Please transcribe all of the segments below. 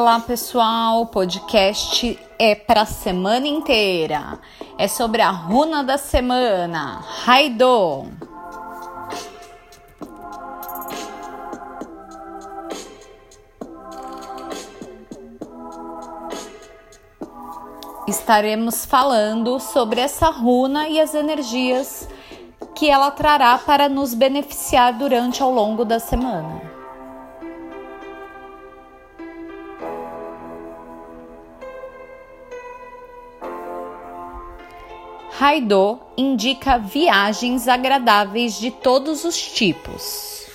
Olá pessoal, o podcast é para semana inteira. É sobre a runa da semana, Raido. Estaremos falando sobre essa runa e as energias que ela trará para nos beneficiar durante ao longo da semana. Raidô indica viagens agradáveis de todos os tipos.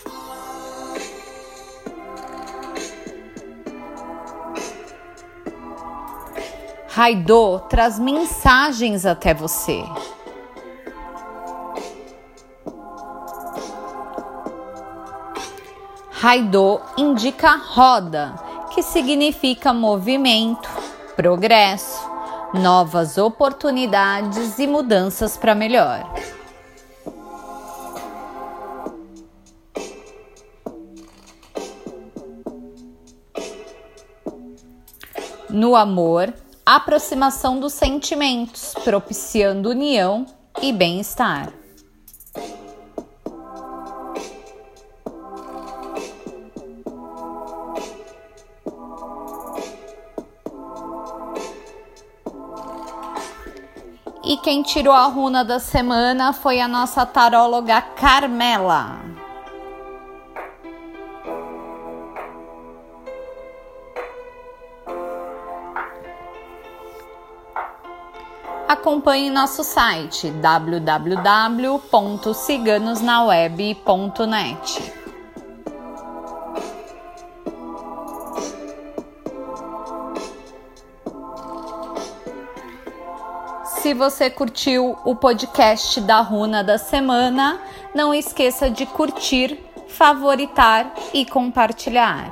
Raidô traz mensagens até você. Raidô indica roda, que significa movimento, progresso, novas oportunidades e mudanças para melhor. No amor, aproximação dos sentimentos, propiciando união e bem-estar. E quem tirou a runa da semana foi a nossa taróloga Carmela. Acompanhe nosso site www.ciganosnaweb.net. Se você curtiu o podcast da Runa da semana, não esqueça de curtir, favoritar e compartilhar.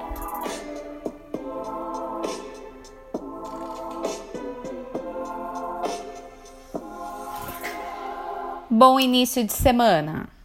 Bom início de semana!